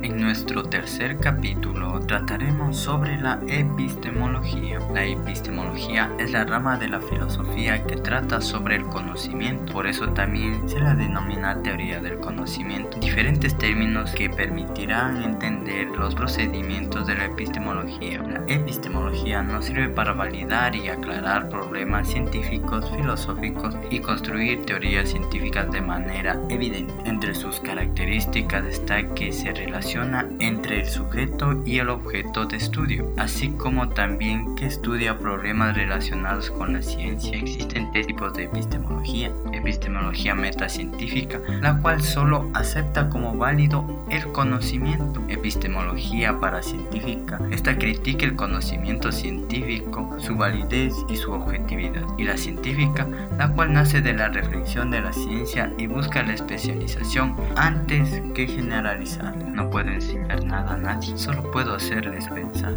En nuestro tercer capítulo trataremos sobre la epistemología. La epistemología es la rama de la filosofía que trata sobre el conocimiento, por eso también se la denomina teoría del conocimiento. Diferentes términos que permitirán entender los procedimientos de la epistemología. La epistemología nos sirve para validar y aclarar problemas científicos, filosóficos y construir teorías científicas de manera evidente. Entre sus características está que se relaciona entre el sujeto y el objeto de estudio, así como también que estudia problemas relacionados con la ciencia. Existen tres tipos de epistemología. Epistemología metacientífica, la cual solo acepta como válido el conocimiento. Epistemología paracientífica, esta critica el conocimiento científico, su validez y su objetividad. Y la científica, la cual nace de la reflexión de la ciencia y busca la especialización antes que generalizar. No puedo enseñar nada a nadie, solo puedo hacerles pensar.